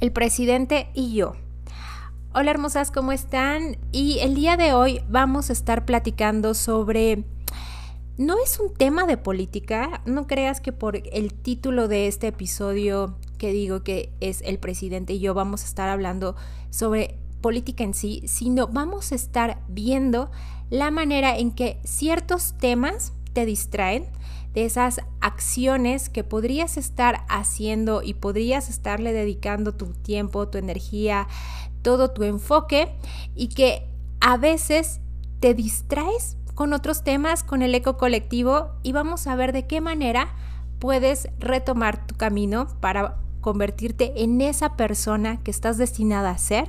el presidente y yo. Hola hermosas, ¿cómo están? Y el día de hoy vamos a estar platicando sobre... No es un tema de política, no creas que por el título de este episodio que digo que es el presidente y yo vamos a estar hablando sobre política en sí, sino vamos a estar viendo la manera en que ciertos temas te distraen de esas acciones que podrías estar haciendo y podrías estarle dedicando tu tiempo, tu energía, todo tu enfoque y que a veces te distraes con otros temas, con el eco colectivo y vamos a ver de qué manera puedes retomar tu camino para convertirte en esa persona que estás destinada a ser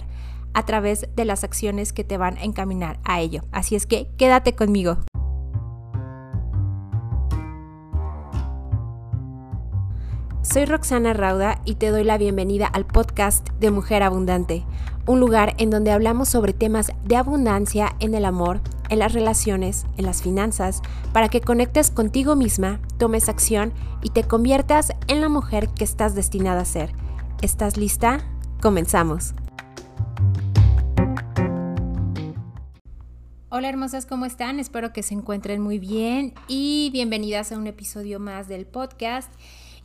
a través de las acciones que te van a encaminar a ello. Así es que quédate conmigo. Soy Roxana Rauda y te doy la bienvenida al podcast de Mujer Abundante, un lugar en donde hablamos sobre temas de abundancia en el amor, en las relaciones, en las finanzas, para que conectes contigo misma, tomes acción y te conviertas en la mujer que estás destinada a ser. ¿Estás lista? Comenzamos. Hola hermosas, ¿cómo están? Espero que se encuentren muy bien y bienvenidas a un episodio más del podcast.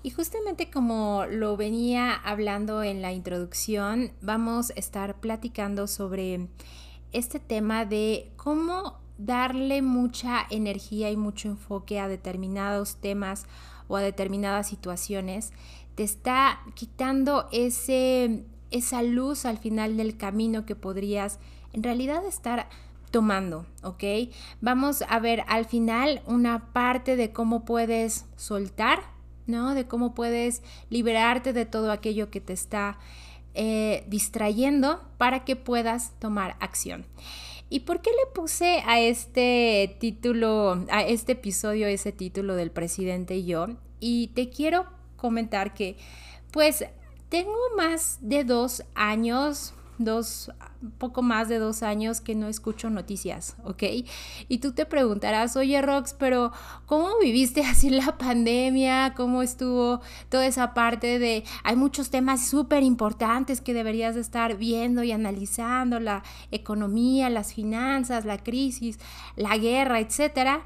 Y justamente como lo venía hablando en la introducción, vamos a estar platicando sobre este tema de cómo darle mucha energía y mucho enfoque a determinados temas o a determinadas situaciones te está quitando ese, esa luz al final del camino que podrías en realidad estar tomando, ¿ok? Vamos a ver al final una parte de cómo puedes soltar ¿no? De cómo puedes liberarte de todo aquello que te está eh, distrayendo para que puedas tomar acción. ¿Y por qué le puse a este título, a este episodio, ese título del presidente y yo? Y te quiero comentar que, pues, tengo más de dos años, dos, poco más de dos años que no escucho noticias, ¿ok? Y tú te preguntarás, oye Rox, pero ¿cómo viviste así la pandemia? ¿Cómo estuvo toda esa parte de, hay muchos temas súper importantes que deberías de estar viendo y analizando, la economía, las finanzas, la crisis, la guerra, etcétera?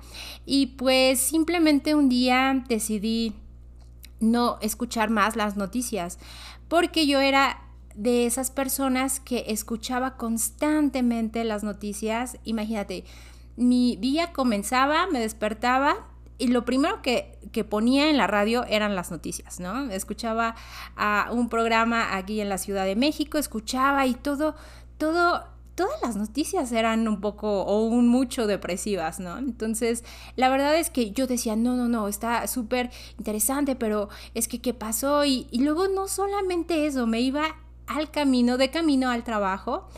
Y pues simplemente un día decidí no escuchar más las noticias porque yo era de esas personas que escuchaba constantemente las noticias. Imagínate, mi día comenzaba, me despertaba y lo primero que, ponía en la radio eran las noticias, ¿no? Escuchaba a un programa aquí en la Ciudad de México, escuchaba y todo, todo, todas las noticias eran un poco o un mucho depresivas, ¿no? Entonces, la verdad es que yo decía, no, no, no, está súper interesante, pero es que, ¿qué pasó? Y, y luego no solamente eso, me iba al camino, de camino al trabajo,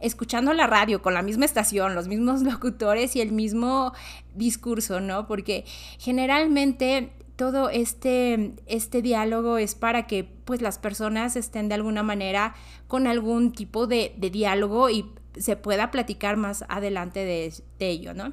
escuchando la radio con la misma estación, los mismos locutores y el mismo discurso, ¿no? Porque generalmente todo este, este diálogo es para que pues las personas estén de alguna manera con algún tipo de, diálogo y se pueda platicar más adelante de, ello, ¿no?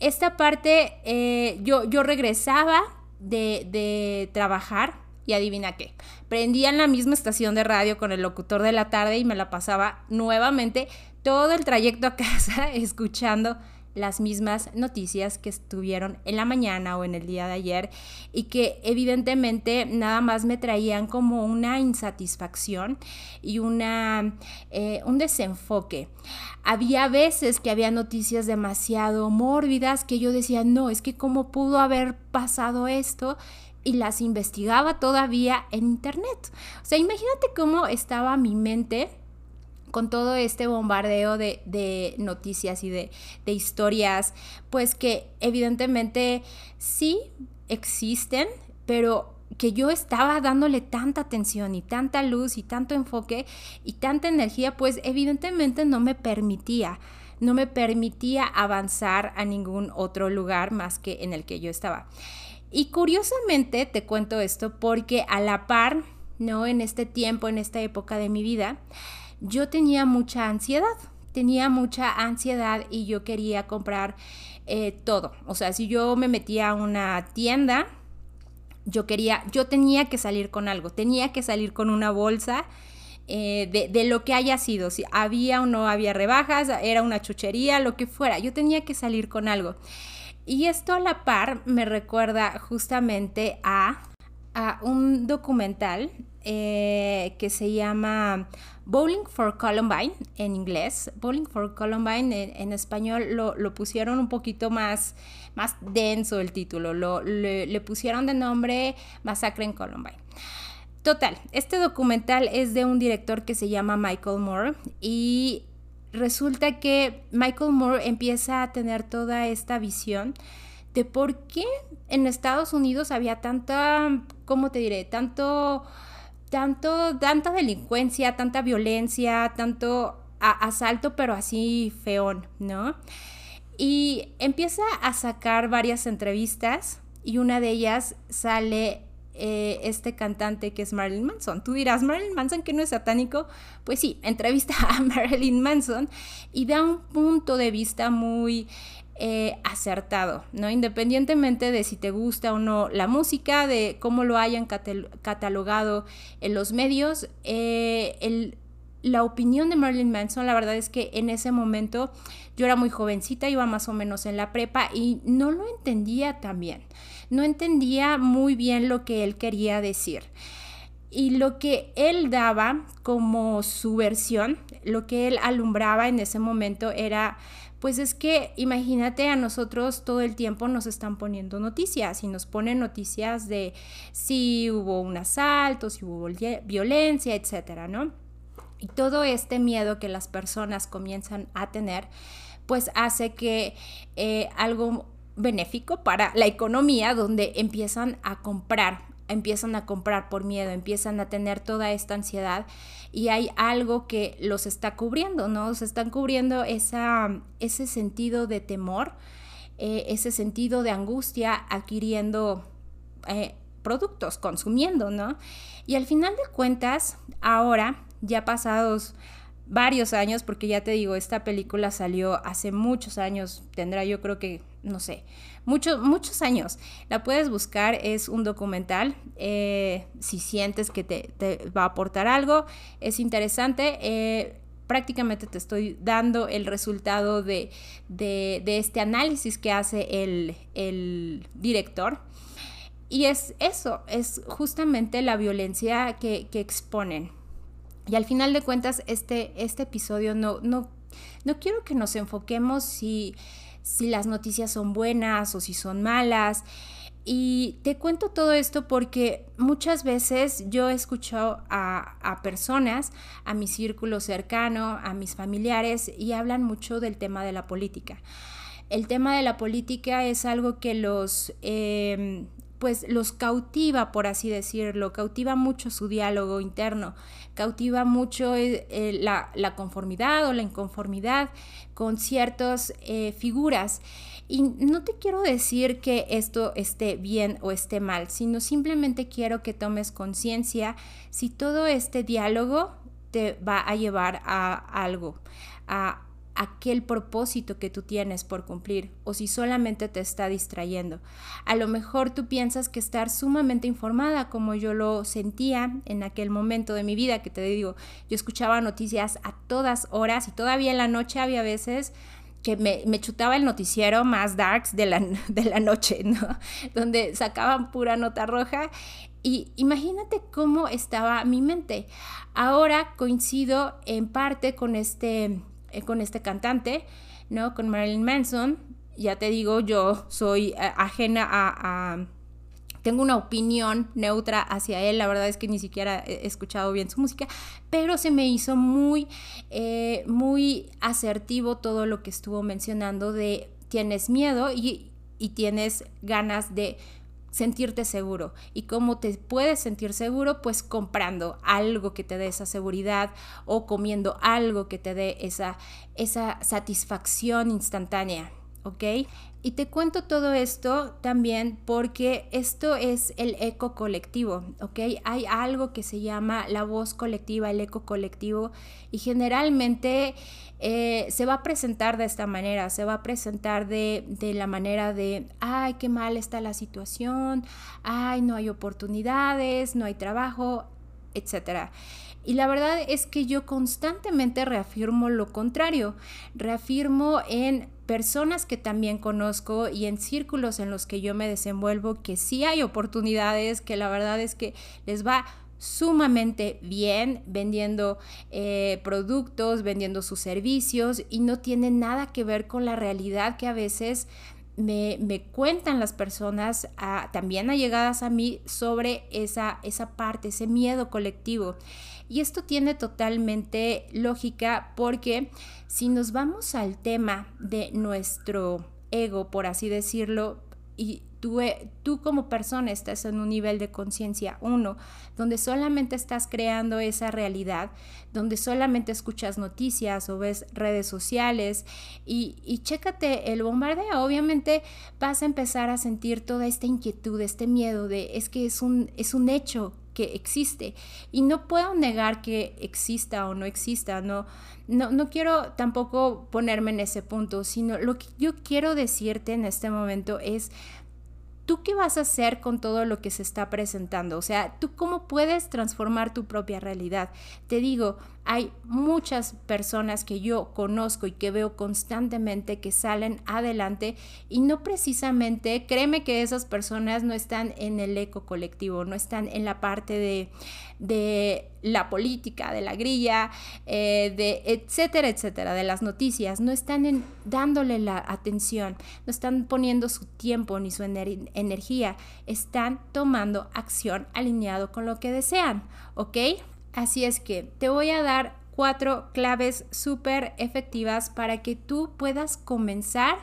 Esta parte, eh, yo, yo regresaba de, de trabajar y adivina qué, prendía en la misma estación de radio con el locutor de la tarde y me la pasaba nuevamente todo el trayecto a casa escuchando las mismas noticias que estuvieron en la mañana o en el día de ayer y que evidentemente nada más me traían como una insatisfacción y una, eh, un desenfoque. Había veces que había noticias demasiado mórbidas que yo decía, no, es que cómo pudo haber pasado esto y las investigaba todavía en internet. O sea, imagínate cómo estaba mi mente con todo este bombardeo de, noticias y de, de, historias, pues que evidentemente sí existen, pero que yo estaba dándole tanta atención y tanta luz y tanto enfoque y tanta energía, pues evidentemente no me permitía, no me permitía avanzar a ningún otro lugar más que en el que yo estaba. Y curiosamente te cuento esto porque a la par, ¿no? En este tiempo, en esta época de mi vida, yo tenía mucha ansiedad, tenía mucha ansiedad y yo quería comprar eh, todo. O sea, si yo me metía a una tienda, yo quería, yo tenía que salir con algo, tenía que salir con una bolsa eh, de, de, lo que haya sido, si había o no había rebajas, era una chuchería, lo que fuera, yo tenía que salir con algo. Y esto a la par me recuerda justamente a, a un documental eh, que se llama Bowling for Columbine en inglés. Bowling for Columbine en, español lo, lo, pusieron un poquito más, más denso el título, lo, le, le pusieron de nombre Masacre en Columbine. Total, este documental es de un director que se llama Michael Moore y resulta que Michael Moore empieza a tener toda esta visión de por qué en Estados Unidos había tanta, ¿cómo te diré? Tanto, tanto, tanta delincuencia, tanta violencia, tanto asalto, pero así feón, ¿no? Y empieza a sacar varias entrevistas y una de ellas sale eh, este cantante que es Marilyn Manson. Tú dirás, Marilyn Manson que no es satánico. Pues sí, entrevista a Marilyn Manson y da un punto de vista muy eh, acertado, ¿no? Independientemente de si te gusta o no la música, de cómo lo hayan catalogado en los medios, eh, el, la opinión de Marilyn Manson, la verdad es que en ese momento yo era muy jovencita, iba más o menos en la prepa y no lo entendía tan bien no entendía muy bien lo que él quería decir. Y lo que él daba como su versión, lo que él alumbraba en ese momento era, pues es que imagínate a nosotros todo el tiempo nos están poniendo noticias y nos ponen noticias de si hubo un asalto, si hubo violencia, etcétera, ¿no? Y todo este miedo que las personas comienzan a tener, pues hace que eh, algo benéfico para la economía donde empiezan a comprar, empiezan a comprar por miedo, empiezan a tener toda esta ansiedad y hay algo que los está cubriendo, ¿no? Se están cubriendo esa, ese sentido de temor, eh, ese sentido de angustia adquiriendo eh, productos, consumiendo, ¿no? Y al final de cuentas, ahora, ya pasados varios años, porque ya te digo, esta película salió hace muchos años, tendrá yo creo que, no sé, muchos, muchos años. La puedes buscar, es un documental, eh, si sientes que te, va a aportar algo, es interesante. Eh, prácticamente te estoy dando el resultado de, este análisis que hace el, director. Y es eso, es justamente la violencia que exponen. Y al final de cuentas, este, este episodio no, no, no quiero que nos enfoquemos si, si las noticias son buenas o si son malas. Y te cuento todo esto porque muchas veces yo he escuchado a, a, personas, a mi círculo cercano, a mis familiares, y hablan mucho del tema de la política. El tema de la política es algo que los, em, pues los cautiva, por así decirlo, cautiva mucho su diálogo interno, cautiva mucho eh, eh, la, conformidad o la inconformidad con ciertas eh, figuras. Y no te quiero decir que esto esté bien o esté mal, sino simplemente quiero que tomes conciencia si todo este diálogo te va a llevar a algo, a aquel propósito que tú tienes por cumplir o si solamente te está distrayendo. A lo mejor tú piensas que estar sumamente informada como yo lo sentía en aquel momento de mi vida, que te digo, yo escuchaba noticias a todas horas y todavía en la noche había veces que me, chutaba el noticiero más darks de la, de la noche, ¿no? Donde sacaban pura nota roja y imagínate cómo estaba mi mente. Ahora coincido en parte con este con este cantante, ¿no? Con Marilyn Manson. Ya te digo, yo soy eh, ajena a, tengo una opinión neutra hacia él, la verdad es que ni siquiera he escuchado bien su música, pero se me hizo muy, eh, muy asertivo todo lo que estuvo mencionando de tienes miedo y, y tienes ganas de sentirte seguro. ¿Y cómo te puedes sentir seguro? Pues comprando algo que te dé esa seguridad o comiendo algo que te dé esa, esa satisfacción instantánea. ¿Ok? Y te cuento todo esto también porque esto es el eco colectivo, ¿ok? Hay algo que se llama la voz colectiva, el eco colectivo, y generalmente eh, se va a presentar de esta manera, se va a presentar de, de la manera de, ay, qué mal está la situación, ay, no hay oportunidades, no hay trabajo, etcétera. Y la verdad es que yo constantemente reafirmo lo contrario, reafirmo en personas que también conozco y en círculos en los que yo me desenvuelvo que sí hay oportunidades, que la verdad es que les va sumamente bien vendiendo eh, productos, vendiendo sus servicios y no tiene nada que ver con la realidad que a veces me, cuentan las personas también allegadas a mí sobre esa, esa parte, ese miedo colectivo. Y esto tiene totalmente lógica porque si nos vamos al tema de nuestro ego, por así decirlo, y tú, eh, tú como persona estás en un nivel de conciencia uno, donde solamente estás creando esa realidad, donde solamente escuchas noticias o ves redes sociales y, y chécate el bombardeo, obviamente vas a empezar a sentir toda esta inquietud, este miedo de es que es un, es un hecho que existe y no puedo negar que exista o no exista, no, no, no quiero tampoco ponerme en ese punto, sino lo que yo quiero decirte en este momento es ¿tú qué vas a hacer con todo lo que se está presentando? O sea, ¿tú cómo puedes transformar tu propia realidad? Te digo, hay muchas personas que yo conozco y que veo constantemente que salen adelante y no precisamente, créeme que esas personas no están en el eco colectivo, no están en la parte de, de la política, de la grilla, eh, de etcétera, etcétera, de las noticias, no están en, dándole la atención, no están poniendo su tiempo ni su energía, están tomando acción alineado con lo que desean, ¿ok? Así es que te voy a dar cuatro claves súper efectivas para que tú puedas comenzar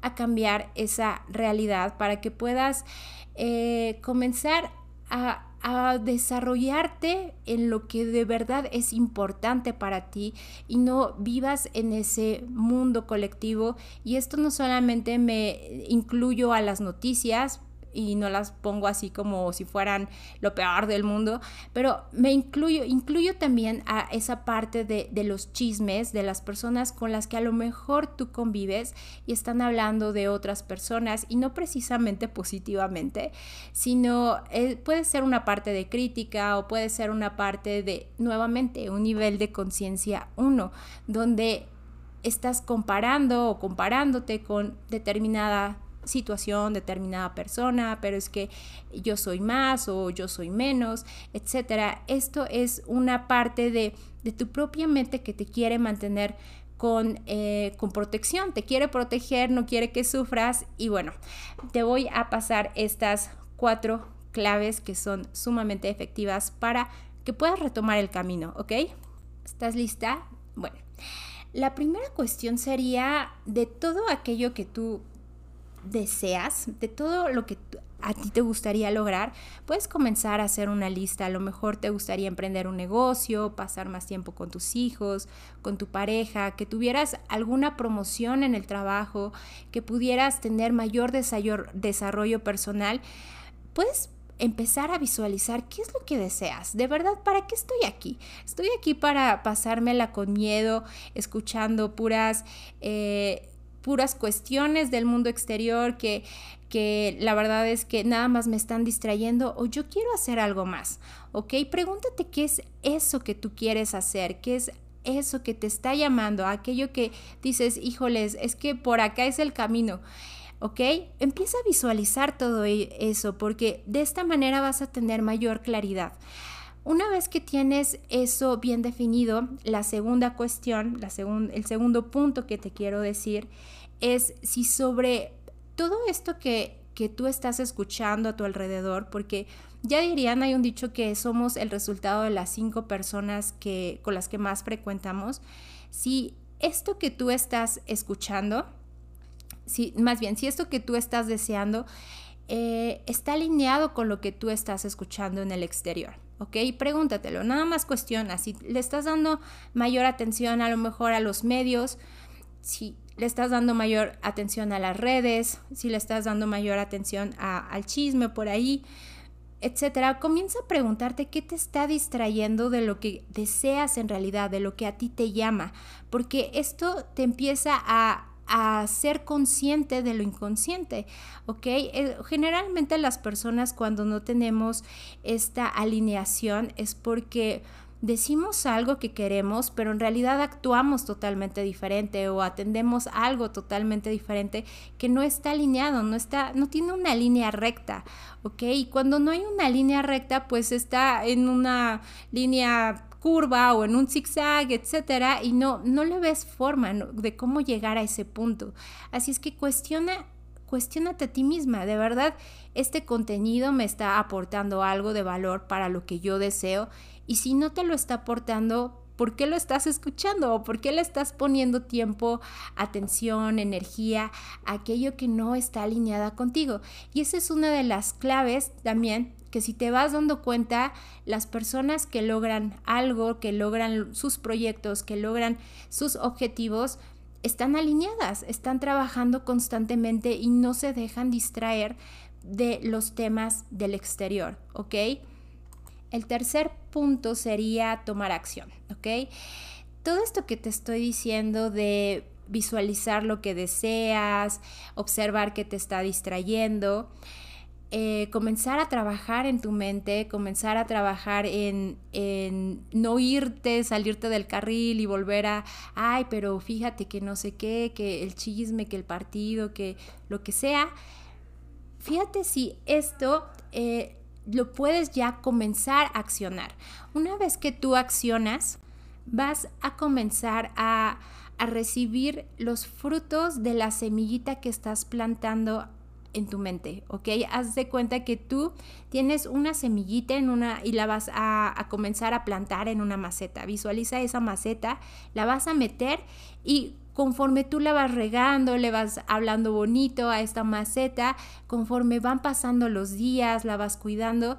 a cambiar esa realidad, para que puedas eh, comenzar a, a, desarrollarte en lo que de verdad es importante para ti y no vivas en ese mundo colectivo. Y esto no solamente me incluyo a las noticias, y no las pongo así como si fueran lo peor del mundo, pero me incluyo, incluyo también a esa parte de, de, los chismes de las personas con las que a lo mejor tú convives y están hablando de otras personas y no precisamente positivamente, sino eh, puede ser una parte de crítica o puede ser una parte de, nuevamente, un nivel de conciencia uno, donde estás comparando o comparándote con determinada situación, determinada persona, pero es que yo soy más o yo soy menos, etcétera. Esto es una parte de, tu propia mente que te quiere mantener con, eh, con, protección, te quiere proteger, no quiere que sufras y bueno, te voy a pasar estas cuatro claves que son sumamente efectivas para que puedas retomar el camino, ¿ok? ¿Estás lista? Bueno, la primera cuestión sería de todo aquello que tú deseas, de todo lo que a ti te gustaría lograr, puedes comenzar a hacer una lista. A lo mejor te gustaría emprender un negocio, pasar más tiempo con tus hijos, con tu pareja, que tuvieras alguna promoción en el trabajo, que pudieras tener mayor desarrollo personal. Puedes empezar a visualizar qué es lo que deseas. De verdad, ¿para qué estoy aquí? Estoy aquí para pasármela con miedo, escuchando puras... Eh, puras cuestiones del mundo exterior que, que la verdad es que nada más me están distrayendo o yo quiero hacer algo más, ¿ok? Pregúntate qué es eso que tú quieres hacer, qué es eso que te está llamando, aquello que dices, híjoles, es que por acá es el camino. ¿ok? Empieza a visualizar todo e-, eso porque de esta manera vas a tener mayor claridad. Una vez que tienes eso bien definido, la segunda cuestión, la el segundo punto que te quiero decir es si sobre todo esto que, tú estás escuchando a tu alrededor, porque ya dirían, hay un dicho que somos el resultado de las cinco personas que, con las que más frecuentamos, si esto que tú estás escuchando, si, más bien, si esto que tú estás deseando eh, está alineado con lo que tú estás escuchando en el exterior. ¿Ok? Pregúntatelo, nada más cuestiona si le estás dando mayor atención a lo mejor a los medios, si le estás dando mayor atención a las redes, si le estás dando mayor atención al chisme por ahí, etcétera, comienza a preguntarte qué te está distrayendo de lo que deseas en realidad, de lo que a ti te llama, porque esto te empieza a, ser consciente de lo inconsciente, ¿ok? Eh, generalmente las personas cuando no tenemos esta alineación es porque decimos algo que queremos, pero en realidad actuamos totalmente diferente o atendemos algo totalmente diferente que no está alineado, no está, no tiene una línea recta, ¿ok? Y cuando no hay una línea recta, pues está en una línea curva o en un zigzag, etcétera, y no, no le ves forma de cómo llegar a ese punto. Así es que cuestiona cuestiónate a ti misma, de verdad, este contenido me está aportando algo de valor para lo que yo deseo y si no te lo está aportando, ¿por qué lo estás escuchando? ¿O por qué le estás poniendo tiempo, atención, energía a aquello que no está alineada contigo? Y esa es una de las claves también que si te vas dando cuenta, las personas que logran algo, que logran sus proyectos, que logran sus objetivos, están alineadas, están trabajando constantemente y no se dejan distraer de los temas del exterior, ¿ok? El tercer punto sería tomar acción, ¿ok? Todo esto que te estoy diciendo de visualizar lo que deseas, observar que te está distrayendo, eh, comenzar a trabajar en tu mente, comenzar a trabajar en, no irte, salirte del carril y volver a, ay, pero fíjate que no sé qué, que el chisme, que el partido, que lo que sea. Fíjate si esto eh, lo puedes ya comenzar a accionar. Una vez que tú accionas, vas a comenzar a, a recibir los frutos de la semillita que estás plantando en tu mente, ¿ok? Haz de cuenta que tú tienes una semillita en una y la vas a, comenzar a plantar en una maceta. Visualiza esa maceta, la vas a meter y conforme tú la vas regando, le vas hablando bonito a esta maceta, conforme van pasando los días, la vas cuidando,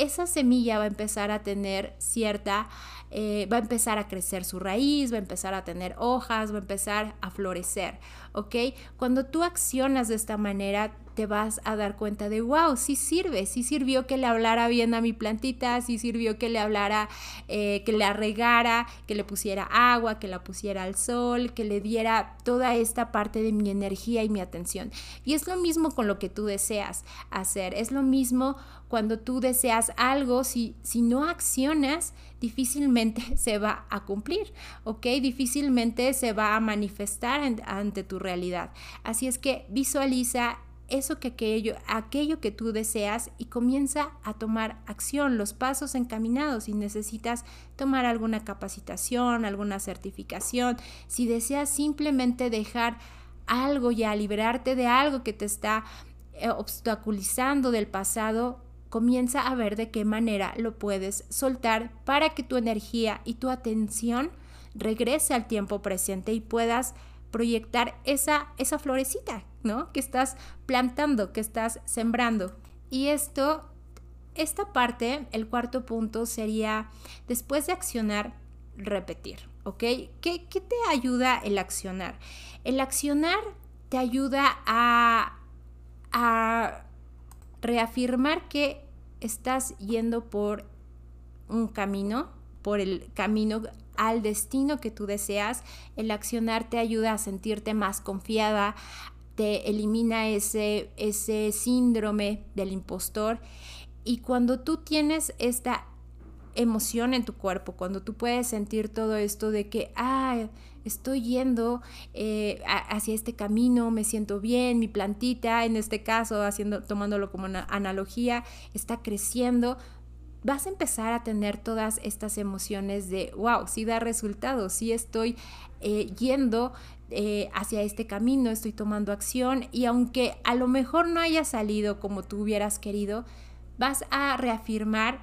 esa semilla va a empezar a tener cierta, eh, va a empezar a crecer su raíz, va a empezar a tener hojas, va a empezar a florecer, ¿ok? Cuando tú accionas de esta manera, te vas a dar cuenta de, wow, sí sirve, sí sirvió que le hablara bien a mi plantita, sí sirvió que le hablara, eh, que le arregara, que le pusiera agua, que la pusiera al sol, que le diera toda esta parte de mi energía y mi atención. Y es lo mismo con lo que tú deseas hacer, es lo mismo cuando tú deseas algo, si, si no accionas, difícilmente se va a cumplir, ¿ok? Difícilmente se va a manifestar ante tu realidad. Así es que visualiza eso que aquello, aquello que tú deseas y comienza a tomar acción, los pasos encaminados. Si necesitas tomar alguna capacitación, alguna certificación, si deseas simplemente dejar algo ya, liberarte de algo que te está eh, obstaculizando del pasado, comienza a ver de qué manera lo puedes soltar para que tu energía y tu atención regrese al tiempo presente y puedas proyectar esa, esa florecita, ¿no? Que estás plantando, que estás sembrando. Y esto, esta parte, el cuarto punto sería, después de accionar, repetir, ¿ok? ¿Qué, qué te ayuda el accionar? El accionar te ayuda a, a reafirmar que estás yendo por un camino, por el camino al destino que tú deseas. El accionar te ayuda a sentirte más confiada, te elimina ese, ese síndrome del impostor. Y cuando tú tienes esta emoción en tu cuerpo, cuando tú puedes sentir todo esto de que, ah, estoy yendo eh, hacia este camino, me siento bien, mi plantita, en este caso, haciendo, tomándolo como una analogía, está creciendo, vas a empezar a tener todas estas emociones de, wow, sí da resultados, sí estoy eh, yendo eh, hacia este camino, estoy tomando acción y aunque a lo mejor no haya salido como tú hubieras querido, vas a reafirmar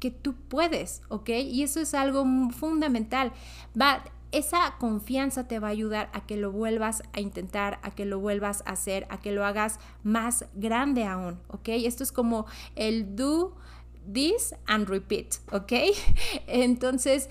que tú puedes, ¿ok? Y eso es algo fundamental. Va, esa confianza te va a ayudar a que lo vuelvas a intentar, a que lo vuelvas a hacer, a que lo hagas más grande aún, ¿ok? Esto es como el do this and repeat, ¿ok? Entonces,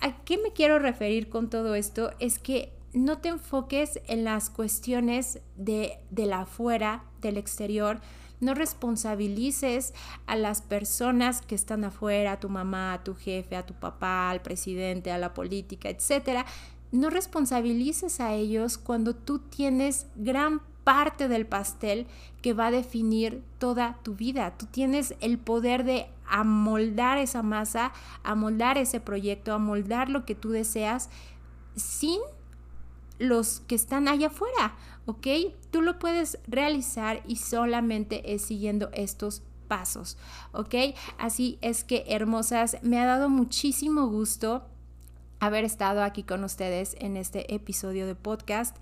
¿a qué me quiero referir con todo esto? Es que no te enfoques en las cuestiones de, de la afuera, del exterior, no responsabilices a las personas que están afuera, a tu mamá, a tu jefe, a tu papá, al presidente, a la política, etcétera. No responsabilices a ellos cuando tú tienes gran parte del pastel que va a definir toda tu vida. Tú tienes el poder de a moldar esa masa, a moldar ese proyecto, a moldar lo que tú deseas sin los que están allá afuera, ¿ok? Tú lo puedes realizar y solamente es siguiendo estos pasos, ¿ok? Así es que, hermosas, me ha dado muchísimo gusto haber estado aquí con ustedes en este episodio de podcast.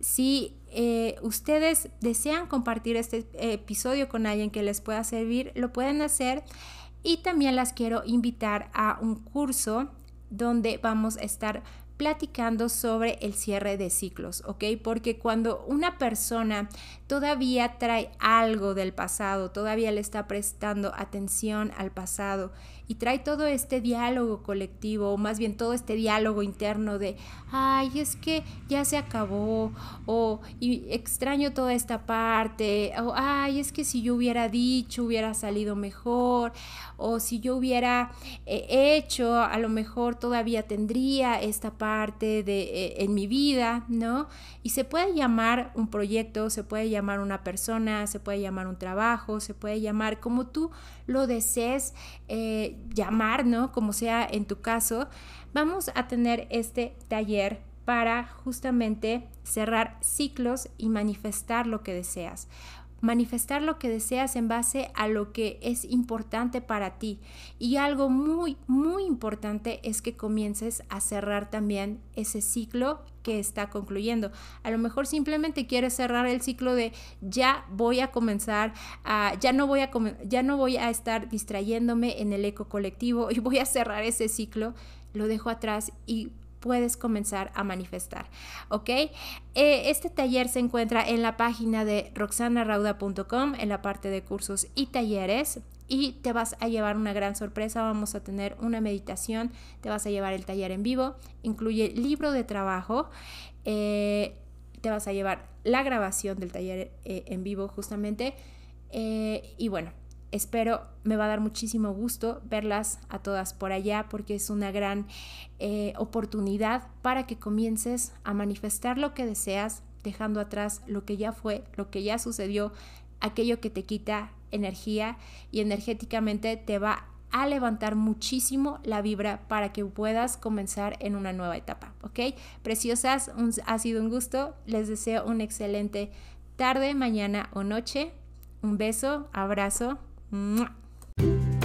Si eh, ustedes desean compartir este episodio con alguien que les pueda servir, lo pueden hacer. Y también las quiero invitar a un curso donde vamos a estar platicando sobre el cierre de ciclos, ¿ok? Porque cuando una persona todavía trae algo del pasado, todavía le está prestando atención al pasado y trae todo este diálogo colectivo, o más bien todo este diálogo interno de, ay, es que ya se acabó, o extraño toda esta parte, o ay, es que si yo hubiera dicho, hubiera salido mejor, o si yo hubiera eh, hecho, a lo mejor todavía tendría esta parte de, eh, en mi vida, ¿no? Y se puede llamar un proyecto, se puede llamar una persona, se puede llamar un trabajo, se puede llamar como tú lo desees eh, llamar, ¿no? Como sea en tu caso, vamos a tener este taller para justamente cerrar ciclos y manifestar lo que deseas manifestar lo que deseas en base a lo que es importante para ti. Y algo muy, muy importante es que comiences a cerrar también ese ciclo que está concluyendo. A lo mejor simplemente quieres cerrar el ciclo de ya voy a comenzar a, ya no voy a, ya no voy a estar distrayéndome en el eco colectivo y voy a cerrar ese ciclo, lo dejo atrás y puedes comenzar a manifestar, ¿ok? Eh, este taller se encuentra en la página de roxanarauda.com, en la parte de cursos y talleres y te vas a llevar una gran sorpresa. Vamos a tener una meditación, te vas a llevar el taller en vivo, incluye libro de trabajo, eh, te vas a llevar la grabación del taller eh, en vivo justamente. y bueno, espero, me va a dar muchísimo gusto verlas a todas por allá porque es una gran eh, oportunidad para que comiences a manifestar lo que deseas, dejando atrás lo que ya fue, lo que ya sucedió, aquello que te quita energía y energéticamente te va a levantar muchísimo la vibra para que puedas comenzar en una nueva etapa, ¿ok? Preciosas, ha sido un gusto, les deseo una excelente tarde, mañana o noche. Un beso, abrazo, 嗯。